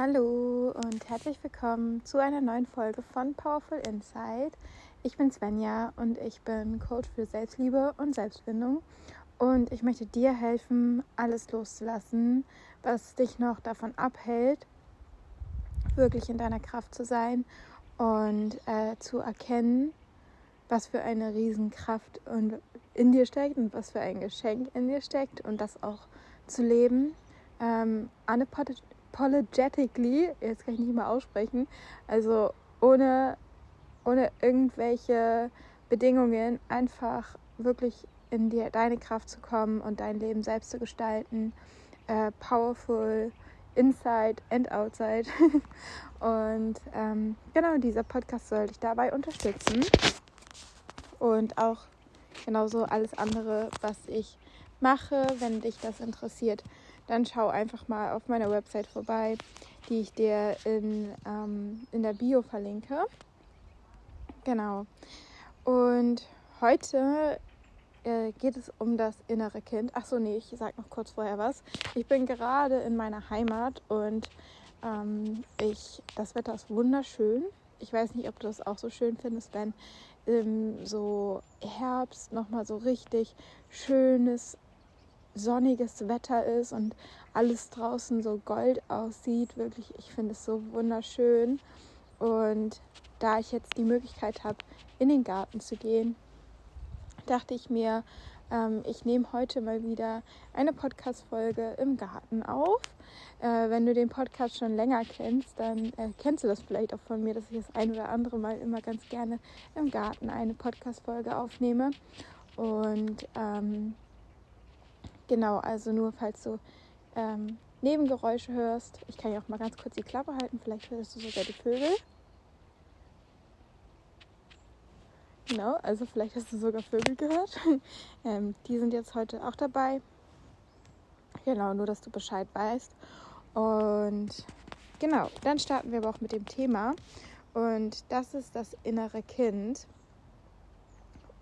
Hallo und herzlich willkommen zu einer neuen Folge von Powerful Insight. Ich bin Svenja und ich bin Coach für Selbstliebe und Selbstfindung und ich möchte dir helfen, alles loszulassen, was dich noch davon abhält, wirklich in deiner Kraft zu sein und äh, zu erkennen, was für eine Riesenkraft in dir steckt und was für ein Geschenk in dir steckt und das auch zu leben. Ähm, unapologetically, jetzt kann ich nicht mal aussprechen, also ohne, ohne irgendwelche Bedingungen, einfach wirklich in dir, deine Kraft zu kommen und dein Leben selbst zu gestalten. Äh, powerful, inside and outside. und ähm, genau, dieser Podcast soll dich dabei unterstützen. Und auch genauso alles andere, was ich mache, wenn dich das interessiert dann schau einfach mal auf meiner Website vorbei, die ich dir in, ähm, in der Bio verlinke. Genau. Und heute äh, geht es um das innere Kind. Achso, nee, ich sag noch kurz vorher was. Ich bin gerade in meiner Heimat und ähm, ich, das Wetter ist wunderschön. Ich weiß nicht, ob du das auch so schön findest, wenn im so Herbst nochmal so richtig schönes sonniges Wetter ist und alles draußen so gold aussieht. Wirklich, ich finde es so wunderschön. Und da ich jetzt die Möglichkeit habe, in den Garten zu gehen, dachte ich mir, ähm, ich nehme heute mal wieder eine Podcast-Folge im Garten auf. Äh, wenn du den Podcast schon länger kennst, dann äh, kennst du das vielleicht auch von mir, dass ich das ein oder andere Mal immer ganz gerne im Garten eine Podcast-Folge aufnehme. Und ähm, Genau, also nur falls du ähm, Nebengeräusche hörst. Ich kann ja auch mal ganz kurz die Klappe halten, vielleicht hörst du sogar die Vögel. Genau, also vielleicht hast du sogar Vögel gehört. ähm, die sind jetzt heute auch dabei. Genau, nur dass du Bescheid weißt. Und genau, dann starten wir aber auch mit dem Thema. Und das ist das innere Kind.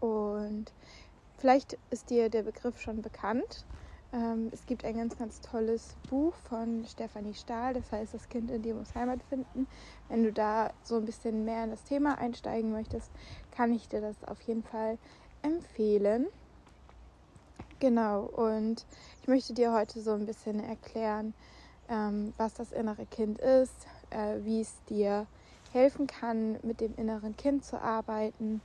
Und vielleicht ist dir der Begriff schon bekannt. Ähm, es gibt ein ganz, ganz tolles Buch von Stefanie Stahl, das heißt, das Kind in dir muss Heimat finden. Wenn du da so ein bisschen mehr in das Thema einsteigen möchtest, kann ich dir das auf jeden Fall empfehlen. Genau, und ich möchte dir heute so ein bisschen erklären, ähm, was das innere Kind ist, äh, wie es dir helfen kann, mit dem inneren Kind zu arbeiten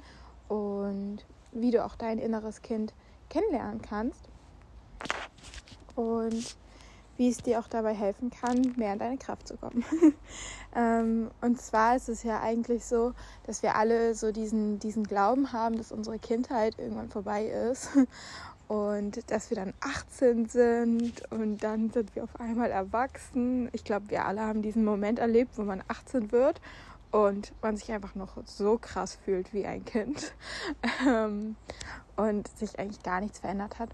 und wie du auch dein inneres Kind kennenlernen kannst und wie es dir auch dabei helfen kann, mehr in deine Kraft zu kommen. ähm, und zwar ist es ja eigentlich so, dass wir alle so diesen, diesen Glauben haben, dass unsere Kindheit irgendwann vorbei ist und dass wir dann 18 sind und dann sind wir auf einmal erwachsen. Ich glaube, wir alle haben diesen Moment erlebt, wo man 18 wird und man sich einfach noch so krass fühlt wie ein Kind ähm, und sich eigentlich gar nichts verändert hat.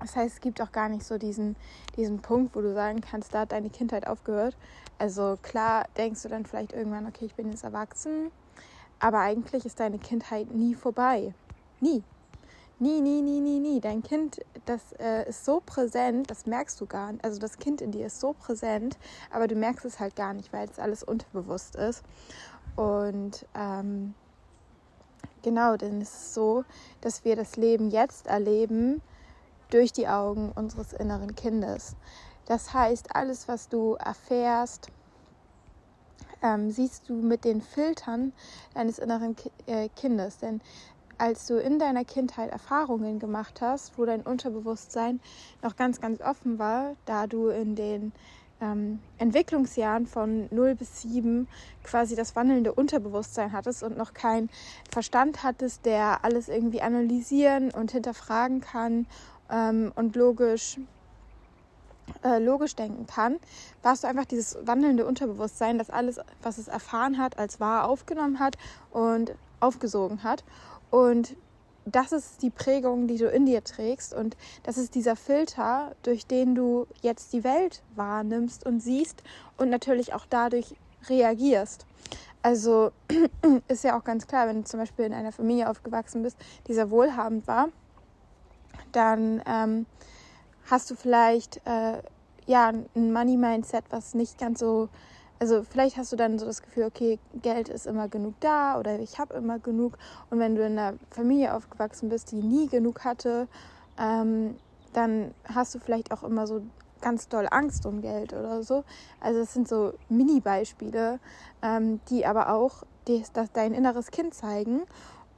Das heißt, es gibt auch gar nicht so diesen, diesen Punkt, wo du sagen kannst, da hat deine Kindheit aufgehört. Also klar denkst du dann vielleicht irgendwann, okay, ich bin jetzt erwachsen, aber eigentlich ist deine Kindheit nie vorbei. Nie. Nie, nie, nie, nie, nie. Dein Kind, das äh, ist so präsent, das merkst du gar nicht. Also das Kind in dir ist so präsent, aber du merkst es halt gar nicht, weil es alles unterbewusst ist. Und ähm, genau, denn es ist so, dass wir das Leben jetzt erleben, durch die Augen unseres inneren Kindes. Das heißt, alles, was du erfährst, ähm, siehst du mit den Filtern deines inneren äh, Kindes. Denn als du in deiner Kindheit Erfahrungen gemacht hast, wo dein Unterbewusstsein noch ganz, ganz offen war, da du in den ähm, Entwicklungsjahren von 0 bis 7 quasi das wandelnde Unterbewusstsein hattest und noch keinen Verstand hattest, der alles irgendwie analysieren und hinterfragen kann ähm, und logisch äh, logisch denken kann, warst du einfach dieses wandelnde Unterbewusstsein, das alles, was es erfahren hat, als wahr aufgenommen hat und aufgesogen hat. Und das ist die Prägung, die du in dir trägst und das ist dieser Filter, durch den du jetzt die Welt wahrnimmst und siehst und natürlich auch dadurch reagierst. Also ist ja auch ganz klar, wenn du zum Beispiel in einer Familie aufgewachsen bist, die sehr wohlhabend war, dann ähm, hast du vielleicht äh, ja, ein Money-Mindset, was nicht ganz so, also vielleicht hast du dann so das Gefühl, okay, Geld ist immer genug da oder ich habe immer genug. Und wenn du in einer Familie aufgewachsen bist, die nie genug hatte, ähm, dann hast du vielleicht auch immer so ganz doll Angst um Geld oder so. Also es sind so Mini-Beispiele, ähm, die aber auch die, das, dein inneres Kind zeigen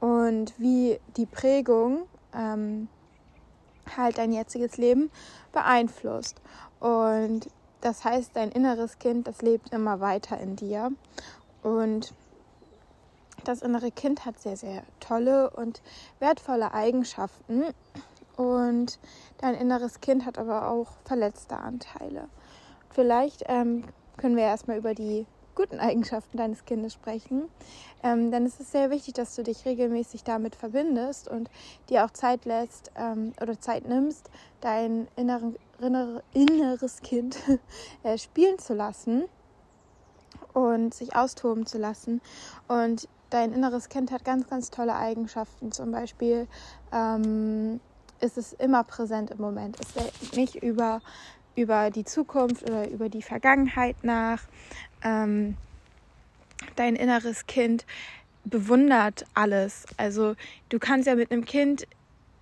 und wie die Prägung ähm, halt dein jetziges Leben beeinflusst. Und das heißt, dein inneres Kind, das lebt immer weiter in dir. Und das innere Kind hat sehr, sehr tolle und wertvolle Eigenschaften. Und dein inneres Kind hat aber auch verletzte Anteile. Vielleicht ähm, können wir erstmal über die guten Eigenschaften deines Kindes sprechen. Ähm, denn es ist sehr wichtig, dass du dich regelmäßig damit verbindest und dir auch Zeit lässt ähm, oder Zeit nimmst, dein inneren, innere, inneres Kind äh, spielen zu lassen und sich austoben zu lassen. Und dein inneres Kind hat ganz, ganz tolle Eigenschaften. Zum Beispiel ähm, ist es immer präsent im Moment. Es denkt nicht über, über die Zukunft oder über die Vergangenheit nach ähm, dein inneres Kind bewundert alles. Also du kannst ja mit einem Kind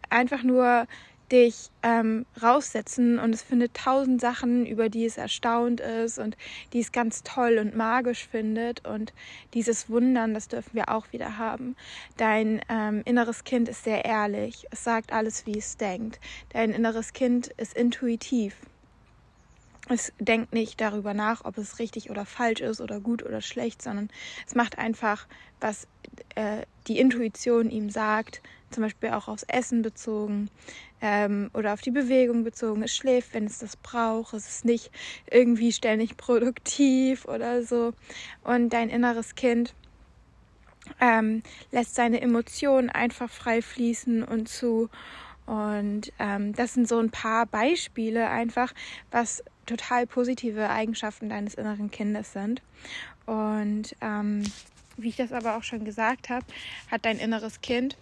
einfach nur dich ähm, raussetzen und es findet tausend Sachen, über die es erstaunt ist und die es ganz toll und magisch findet. Und dieses Wundern, das dürfen wir auch wieder haben. Dein ähm, inneres Kind ist sehr ehrlich. Es sagt alles, wie es denkt. Dein inneres Kind ist intuitiv es denkt nicht darüber nach, ob es richtig oder falsch ist oder gut oder schlecht, sondern es macht einfach, was äh, die Intuition ihm sagt, zum Beispiel auch aufs Essen bezogen ähm, oder auf die Bewegung bezogen. Es schläft, wenn es das braucht. Es ist nicht irgendwie ständig produktiv oder so. Und dein inneres Kind ähm, lässt seine Emotionen einfach frei fließen und zu. Und ähm, das sind so ein paar Beispiele einfach, was total positive Eigenschaften deines inneren Kindes sind. Und ähm, wie ich das aber auch schon gesagt habe, hat dein inneres Kind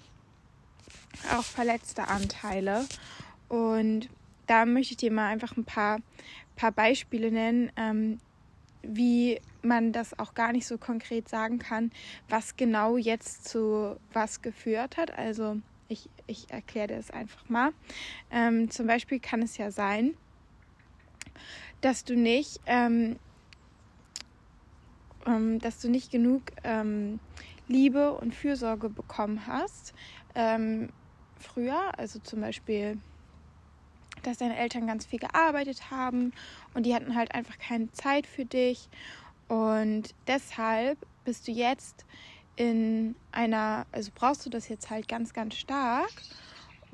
auch verletzte Anteile. Und da möchte ich dir mal einfach ein paar, paar Beispiele nennen, ähm, wie man das auch gar nicht so konkret sagen kann, was genau jetzt zu was geführt hat. Also ich, ich erkläre das einfach mal. Ähm, zum Beispiel kann es ja sein, dass du nicht, ähm, ähm, dass du nicht genug ähm, Liebe und Fürsorge bekommen hast ähm, früher. Also zum Beispiel, dass deine Eltern ganz viel gearbeitet haben und die hatten halt einfach keine Zeit für dich. Und deshalb bist du jetzt in einer, also brauchst du das jetzt halt ganz, ganz stark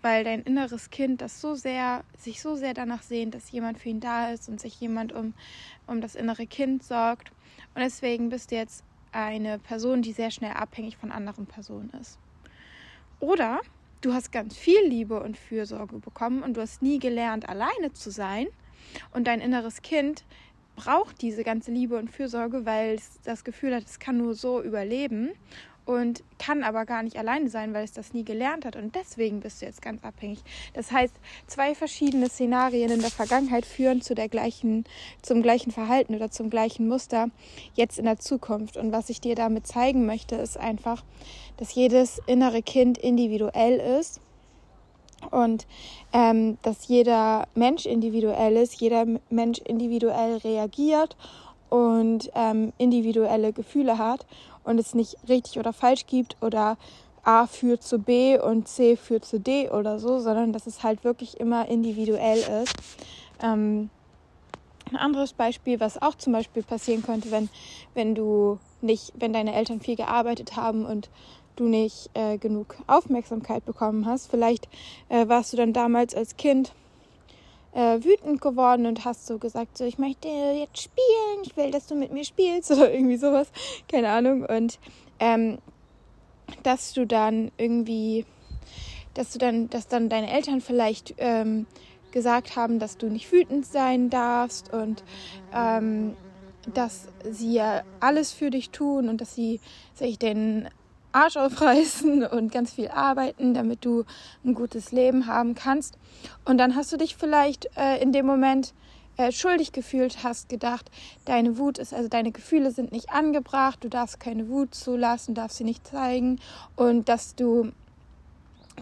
weil dein inneres Kind das so sehr, sich so sehr danach sehnt, dass jemand für ihn da ist und sich jemand um, um das innere Kind sorgt. Und deswegen bist du jetzt eine Person, die sehr schnell abhängig von anderen Personen ist. Oder du hast ganz viel Liebe und Fürsorge bekommen und du hast nie gelernt, alleine zu sein. Und dein inneres Kind braucht diese ganze Liebe und Fürsorge, weil es das Gefühl hat, es kann nur so überleben und kann aber gar nicht alleine sein, weil es das nie gelernt hat und deswegen bist du jetzt ganz abhängig. Das heißt, zwei verschiedene Szenarien in der Vergangenheit führen zu der gleichen, zum gleichen Verhalten oder zum gleichen Muster jetzt in der Zukunft. Und was ich dir damit zeigen möchte, ist einfach, dass jedes innere Kind individuell ist und ähm, dass jeder Mensch individuell ist, jeder Mensch individuell reagiert und ähm, individuelle Gefühle hat und es nicht richtig oder falsch gibt oder A führt zu B und C führt zu D oder so, sondern dass es halt wirklich immer individuell ist. Ähm, ein anderes Beispiel, was auch zum Beispiel passieren könnte, wenn, wenn du nicht, wenn deine Eltern viel gearbeitet haben und du nicht äh, genug Aufmerksamkeit bekommen hast. Vielleicht äh, warst du dann damals als Kind äh, wütend geworden und hast so gesagt, so ich möchte jetzt spielen, ich will, dass du mit mir spielst oder irgendwie sowas, keine Ahnung. Und ähm, dass du dann irgendwie, dass du dann, dass dann deine Eltern vielleicht ähm, gesagt haben, dass du nicht wütend sein darfst und ähm, dass sie alles für dich tun und dass sie sich den Arsch aufreißen und ganz viel arbeiten, damit du ein gutes Leben haben kannst. Und dann hast du dich vielleicht äh, in dem Moment äh, schuldig gefühlt hast, gedacht, deine Wut ist, also deine Gefühle sind nicht angebracht, du darfst keine Wut zulassen, darfst sie nicht zeigen und dass du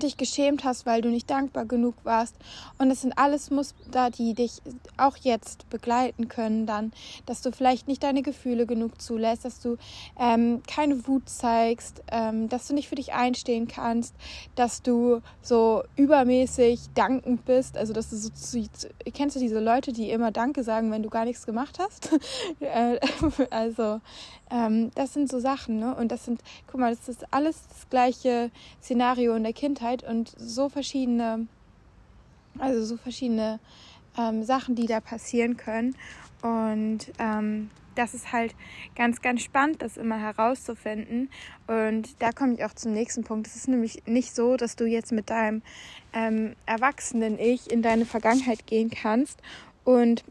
dich geschämt hast, weil du nicht dankbar genug warst. Und es sind alles Muster, die dich auch jetzt begleiten können, dann, dass du vielleicht nicht deine Gefühle genug zulässt, dass du ähm, keine Wut zeigst, ähm, dass du nicht für dich einstehen kannst, dass du so übermäßig dankend bist. Also, dass du so, kennst du diese Leute, die immer Danke sagen, wenn du gar nichts gemacht hast? Äh, also, ähm, das sind so Sachen, ne? Und das sind, guck mal, das ist alles das gleiche Szenario in der Kindheit und so verschiedene, also so verschiedene ähm, Sachen, die da passieren können. Und ähm, das ist halt ganz, ganz spannend, das immer herauszufinden. Und da komme ich auch zum nächsten Punkt. Es ist nämlich nicht so, dass du jetzt mit deinem ähm, erwachsenen Ich in deine Vergangenheit gehen kannst und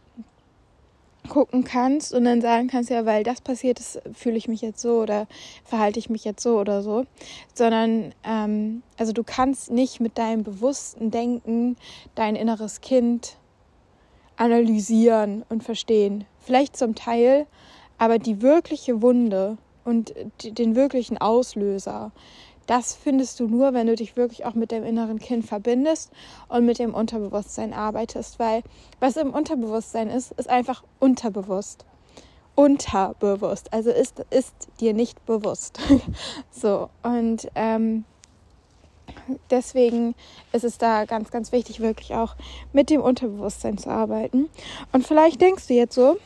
gucken kannst und dann sagen kannst, ja, weil das passiert ist, fühle ich mich jetzt so oder verhalte ich mich jetzt so oder so, sondern ähm, also du kannst nicht mit deinem bewussten Denken dein inneres Kind analysieren und verstehen. Vielleicht zum Teil, aber die wirkliche Wunde und den wirklichen Auslöser, das findest du nur, wenn du dich wirklich auch mit dem inneren Kind verbindest und mit dem Unterbewusstsein arbeitest, weil was im Unterbewusstsein ist, ist einfach unterbewusst. Unterbewusst, also ist, ist dir nicht bewusst. so, und ähm, deswegen ist es da ganz, ganz wichtig, wirklich auch mit dem Unterbewusstsein zu arbeiten. Und vielleicht denkst du jetzt so,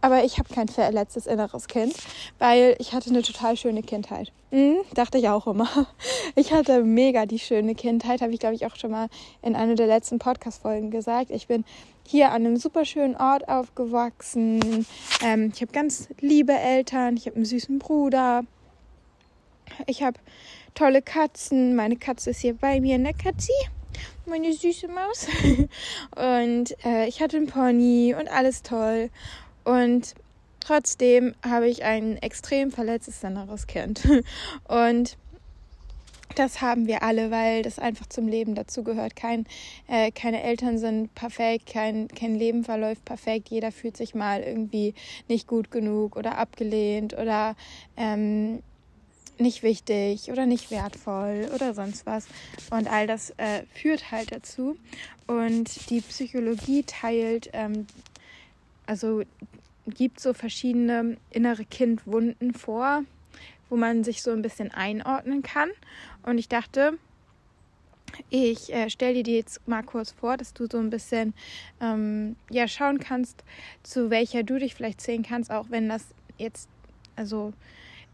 aber ich habe kein verletztes inneres Kind, weil ich hatte eine total schöne Kindheit. Hm, dachte ich auch immer. Ich hatte mega die schöne Kindheit, habe ich glaube ich auch schon mal in einer der letzten Podcast-Folgen gesagt. Ich bin hier an einem super schönen Ort aufgewachsen. Ähm, ich habe ganz liebe Eltern, ich habe einen süßen Bruder. Ich habe tolle Katzen. Meine Katze ist hier bei mir, ne Katzi? Meine süße Maus. Und äh, ich hatte einen Pony und alles toll. Und trotzdem habe ich ein extrem verletztes inneres Kind. Und das haben wir alle, weil das einfach zum Leben dazugehört. Kein, äh, keine Eltern sind perfekt, kein, kein Leben verläuft perfekt. Jeder fühlt sich mal irgendwie nicht gut genug oder abgelehnt oder ähm, nicht wichtig oder nicht wertvoll oder sonst was. Und all das äh, führt halt dazu. Und die Psychologie teilt ähm, also gibt so verschiedene innere Kindwunden vor, wo man sich so ein bisschen einordnen kann. Und ich dachte, ich äh, stelle dir jetzt mal kurz vor, dass du so ein bisschen ähm, ja schauen kannst, zu welcher du dich vielleicht zählen kannst, auch wenn das jetzt, also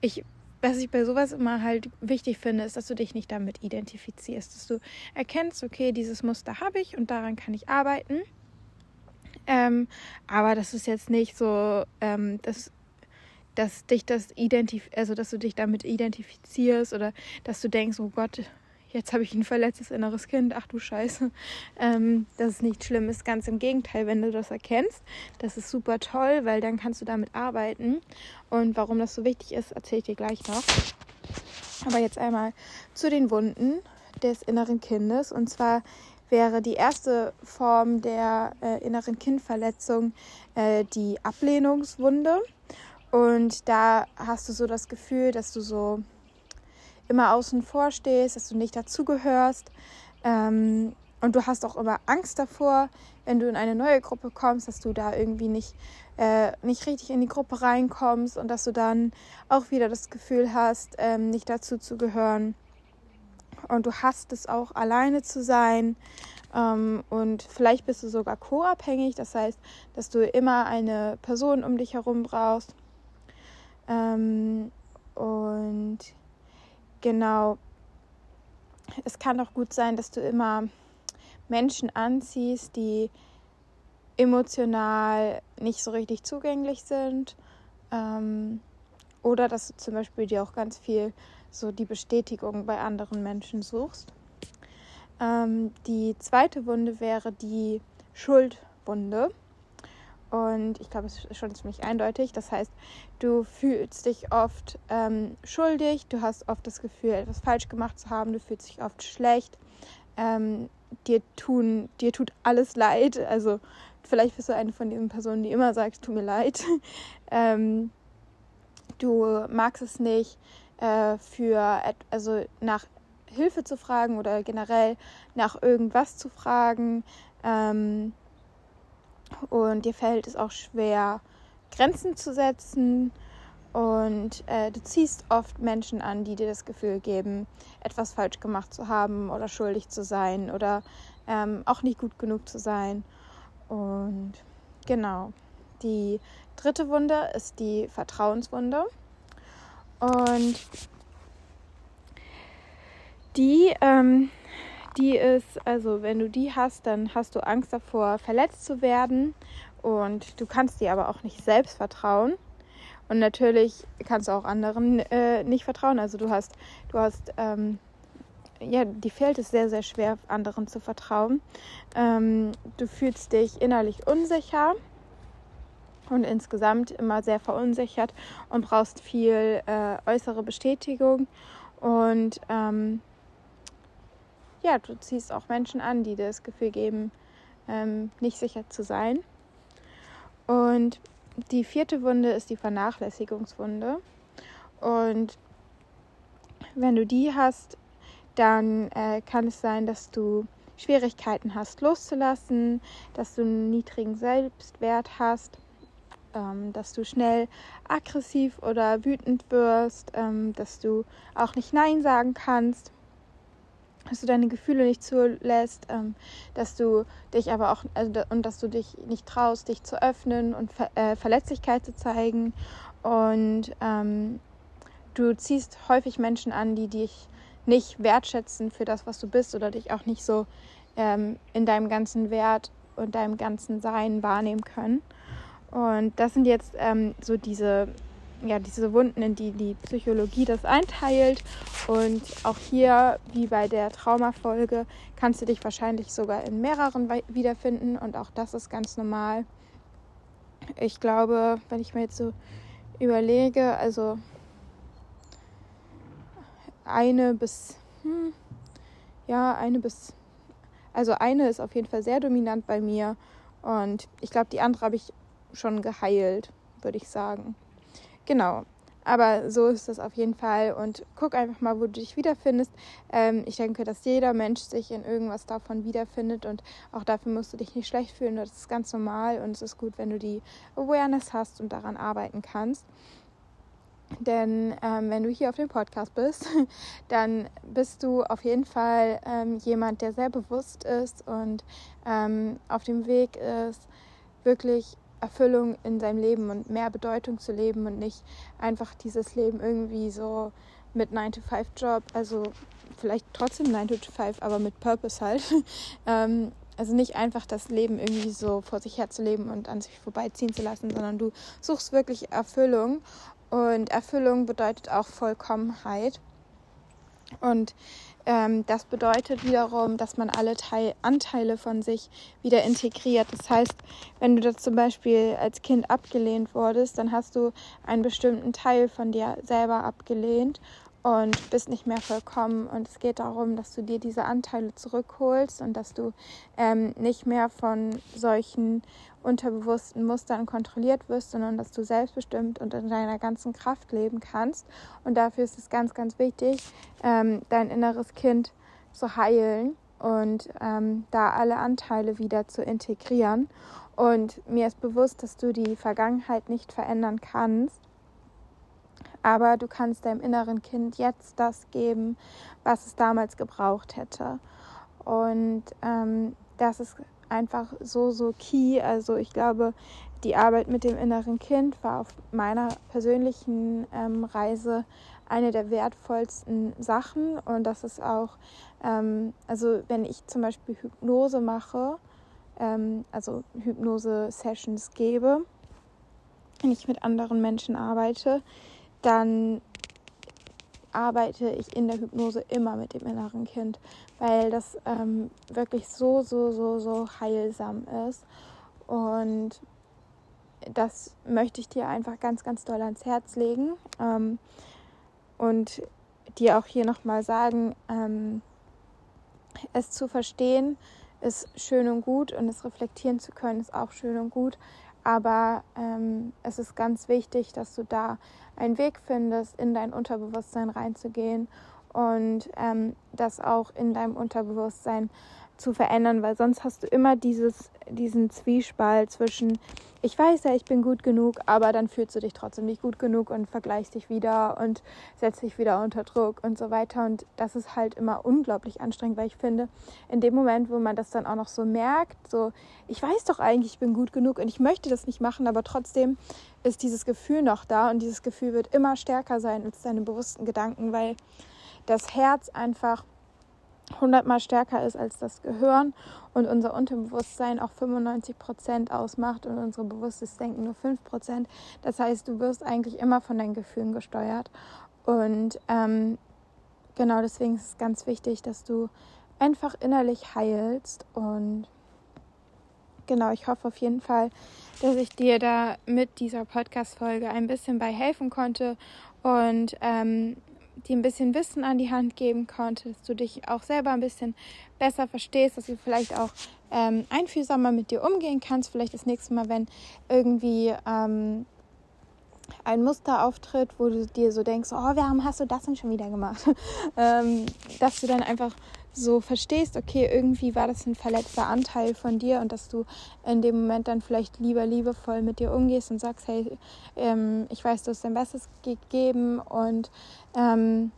ich, was ich bei sowas immer halt wichtig finde, ist, dass du dich nicht damit identifizierst, dass du erkennst, okay, dieses Muster habe ich und daran kann ich arbeiten ähm, aber das ist jetzt nicht so, ähm, dass, dass dich das identif also dass du dich damit identifizierst oder dass du denkst, oh Gott, jetzt habe ich ein verletztes inneres Kind, ach du Scheiße. Ähm, das ist nicht schlimm, ist ganz im Gegenteil, wenn du das erkennst. Das ist super toll, weil dann kannst du damit arbeiten. Und warum das so wichtig ist, erzähle ich dir gleich noch. Aber jetzt einmal zu den Wunden des inneren Kindes. Und zwar wäre die erste Form der äh, inneren Kindverletzung äh, die Ablehnungswunde. Und da hast du so das Gefühl, dass du so immer außen vor stehst, dass du nicht dazugehörst. Ähm, und du hast auch immer Angst davor, wenn du in eine neue Gruppe kommst, dass du da irgendwie nicht, äh, nicht richtig in die Gruppe reinkommst und dass du dann auch wieder das Gefühl hast, ähm, nicht dazu zu gehören und du hast es auch alleine zu sein. Ähm, und vielleicht bist du sogar co-abhängig, das heißt, dass du immer eine Person um dich herum brauchst. Ähm, und genau, es kann auch gut sein, dass du immer Menschen anziehst, die emotional nicht so richtig zugänglich sind. Ähm, oder dass du zum Beispiel dir auch ganz viel so die Bestätigung bei anderen Menschen suchst. Ähm, die zweite Wunde wäre die Schuldwunde. Und ich glaube, es ist schon ziemlich eindeutig. Das heißt, du fühlst dich oft ähm, schuldig, du hast oft das Gefühl, etwas falsch gemacht zu haben, du fühlst dich oft schlecht. Ähm, dir tun, dir tut alles leid. Also vielleicht bist du eine von diesen Personen, die immer sagt, tut mir leid. ähm, du magst es nicht, äh, für also nach Hilfe zu fragen oder generell nach irgendwas zu fragen. Ähm, und dir fällt es auch schwer, Grenzen zu setzen. Und äh, du ziehst oft Menschen an, die dir das Gefühl geben, etwas falsch gemacht zu haben oder schuldig zu sein oder ähm, auch nicht gut genug zu sein. Und genau, die dritte Wunde ist die Vertrauenswunde. Und die, ähm, die ist, also wenn du die hast, dann hast du Angst davor, verletzt zu werden. Und du kannst dir aber auch nicht selbst vertrauen. Und natürlich kannst du auch anderen äh, nicht vertrauen. Also du hast, du hast, ähm, ja, die fällt es sehr, sehr schwer, anderen zu vertrauen. Ähm, du fühlst dich innerlich unsicher und insgesamt immer sehr verunsichert und brauchst viel äh, äußere Bestätigung. Und ähm, ja, du ziehst auch Menschen an, die dir das Gefühl geben, ähm, nicht sicher zu sein. Und die vierte Wunde ist die Vernachlässigungswunde. Und wenn du die hast, dann äh, kann es sein, dass du Schwierigkeiten hast loszulassen, dass du einen niedrigen Selbstwert hast, ähm, dass du schnell aggressiv oder wütend wirst, ähm, dass du auch nicht Nein sagen kannst dass du deine Gefühle nicht zulässt, ähm, dass du dich aber auch also, und dass du dich nicht traust, dich zu öffnen und Ver äh, Verletzlichkeit zu zeigen. Und ähm, du ziehst häufig Menschen an, die dich nicht wertschätzen für das, was du bist oder dich auch nicht so ähm, in deinem ganzen Wert und deinem ganzen Sein wahrnehmen können. Und das sind jetzt ähm, so diese ja, diese Wunden, in die die Psychologie das einteilt. Und auch hier, wie bei der Traumafolge, kannst du dich wahrscheinlich sogar in mehreren wiederfinden. Und auch das ist ganz normal. Ich glaube, wenn ich mir jetzt so überlege, also eine bis, hm, ja, eine bis, also eine ist auf jeden Fall sehr dominant bei mir. Und ich glaube, die andere habe ich schon geheilt, würde ich sagen. Genau. Aber so ist das auf jeden Fall und guck einfach mal, wo du dich wiederfindest. Ähm, ich denke, dass jeder Mensch sich in irgendwas davon wiederfindet und auch dafür musst du dich nicht schlecht fühlen. Das ist ganz normal und es ist gut, wenn du die Awareness hast und daran arbeiten kannst. Denn ähm, wenn du hier auf dem Podcast bist, dann bist du auf jeden Fall ähm, jemand, der sehr bewusst ist und ähm, auf dem Weg ist, wirklich Erfüllung in seinem Leben und mehr Bedeutung zu leben und nicht einfach dieses Leben irgendwie so mit 9-to-5-Job, also vielleicht trotzdem 9-to-5, aber mit Purpose halt. ähm, also nicht einfach das Leben irgendwie so vor sich herzuleben und an sich vorbeiziehen zu lassen, sondern du suchst wirklich Erfüllung. Und Erfüllung bedeutet auch Vollkommenheit. Und ähm, das bedeutet wiederum, dass man alle Teil Anteile von sich wieder integriert. Das heißt, wenn du da zum Beispiel als Kind abgelehnt wurdest, dann hast du einen bestimmten Teil von dir selber abgelehnt und bist nicht mehr vollkommen. Und es geht darum, dass du dir diese Anteile zurückholst und dass du ähm, nicht mehr von solchen unterbewussten Mustern kontrolliert wirst, sondern dass du selbstbestimmt und in deiner ganzen Kraft leben kannst. Und dafür ist es ganz, ganz wichtig, ähm, dein inneres Kind zu heilen und ähm, da alle Anteile wieder zu integrieren. Und mir ist bewusst, dass du die Vergangenheit nicht verändern kannst, aber du kannst deinem inneren Kind jetzt das geben, was es damals gebraucht hätte. Und ähm, das ist einfach so, so key. Also ich glaube, die Arbeit mit dem inneren Kind war auf meiner persönlichen ähm, Reise eine der wertvollsten Sachen. Und das ist auch, ähm, also wenn ich zum Beispiel Hypnose mache, ähm, also Hypnose-Sessions gebe, wenn ich mit anderen Menschen arbeite, dann arbeite ich in der Hypnose immer mit dem inneren Kind, weil das ähm, wirklich so, so, so, so heilsam ist. Und das möchte ich dir einfach ganz, ganz doll ans Herz legen ähm, und dir auch hier nochmal sagen, ähm, es zu verstehen ist schön und gut und es reflektieren zu können ist auch schön und gut. Aber ähm, es ist ganz wichtig, dass du da einen Weg findest, in dein Unterbewusstsein reinzugehen und ähm, das auch in deinem Unterbewusstsein zu verändern, weil sonst hast du immer dieses, diesen Zwiespalt zwischen, ich weiß ja, ich bin gut genug, aber dann fühlst du dich trotzdem nicht gut genug und vergleichst dich wieder und setzt dich wieder unter Druck und so weiter. Und das ist halt immer unglaublich anstrengend, weil ich finde, in dem Moment, wo man das dann auch noch so merkt, so, ich weiß doch eigentlich, ich bin gut genug und ich möchte das nicht machen, aber trotzdem ist dieses Gefühl noch da und dieses Gefühl wird immer stärker sein als deine bewussten Gedanken, weil das Herz einfach hundertmal stärker ist als das Gehirn und unser Unterbewusstsein auch 95 Prozent ausmacht und unser bewusstes Denken nur 5 Prozent. Das heißt, du wirst eigentlich immer von deinen Gefühlen gesteuert. Und ähm, genau deswegen ist es ganz wichtig, dass du einfach innerlich heilst. Und genau, ich hoffe auf jeden Fall, dass ich dir da mit dieser Podcast-Folge ein bisschen bei helfen konnte. Und ähm, dir ein bisschen Wissen an die Hand geben konnte, dass du dich auch selber ein bisschen besser verstehst, dass du vielleicht auch ähm, einfühlsamer mit dir umgehen kannst. Vielleicht das nächste Mal, wenn irgendwie ähm, ein Muster auftritt, wo du dir so denkst, oh, warum hast du das denn schon wieder gemacht? ähm, dass du dann einfach so verstehst, okay, irgendwie war das ein verletzter Anteil von dir und dass du in dem Moment dann vielleicht lieber liebevoll mit dir umgehst und sagst, hey, ähm, ich weiß, du hast dein Bestes gegeben und ähm,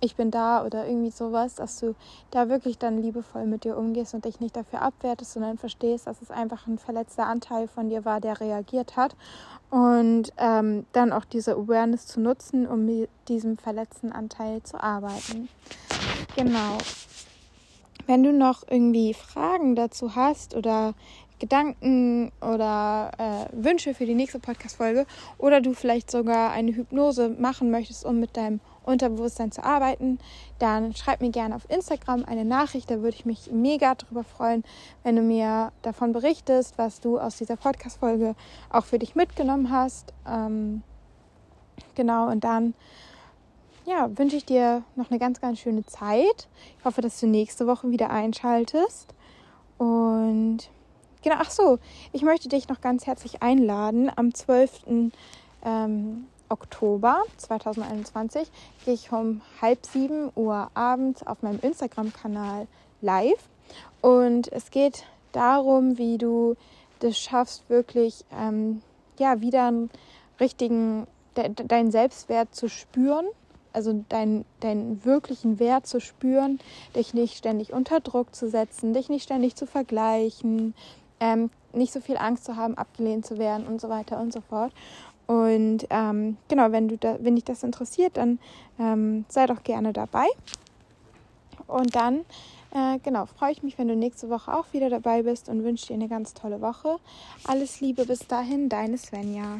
ich bin da oder irgendwie sowas, dass du da wirklich dann liebevoll mit dir umgehst und dich nicht dafür abwertest, sondern verstehst, dass es einfach ein verletzter Anteil von dir war, der reagiert hat. Und ähm, dann auch diese Awareness zu nutzen, um mit diesem verletzten Anteil zu arbeiten. Genau. Wenn du noch irgendwie Fragen dazu hast oder Gedanken oder äh, Wünsche für die nächste Podcast-Folge oder du vielleicht sogar eine Hypnose machen möchtest, um mit deinem Unterbewusstsein zu arbeiten, dann schreib mir gerne auf Instagram eine Nachricht. Da würde ich mich mega drüber freuen, wenn du mir davon berichtest, was du aus dieser Podcast-Folge auch für dich mitgenommen hast. Ähm, genau, und dann ja, wünsche ich dir noch eine ganz, ganz schöne Zeit. Ich hoffe, dass du nächste Woche wieder einschaltest. Und genau, ach so, ich möchte dich noch ganz herzlich einladen. Am 12. Ähm, Oktober 2021 gehe ich um halb sieben Uhr abends auf meinem Instagram-Kanal live. Und es geht darum, wie du das schaffst, wirklich ähm, ja, wieder einen richtigen, de, deinen Selbstwert zu spüren also deinen, deinen wirklichen Wert zu spüren, dich nicht ständig unter Druck zu setzen, dich nicht ständig zu vergleichen, ähm, nicht so viel Angst zu haben, abgelehnt zu werden und so weiter und so fort. Und ähm, genau, wenn du da, wenn dich das interessiert, dann ähm, sei doch gerne dabei. Und dann äh, genau, freue ich mich, wenn du nächste Woche auch wieder dabei bist und wünsche dir eine ganz tolle Woche. Alles Liebe bis dahin, deine Svenja.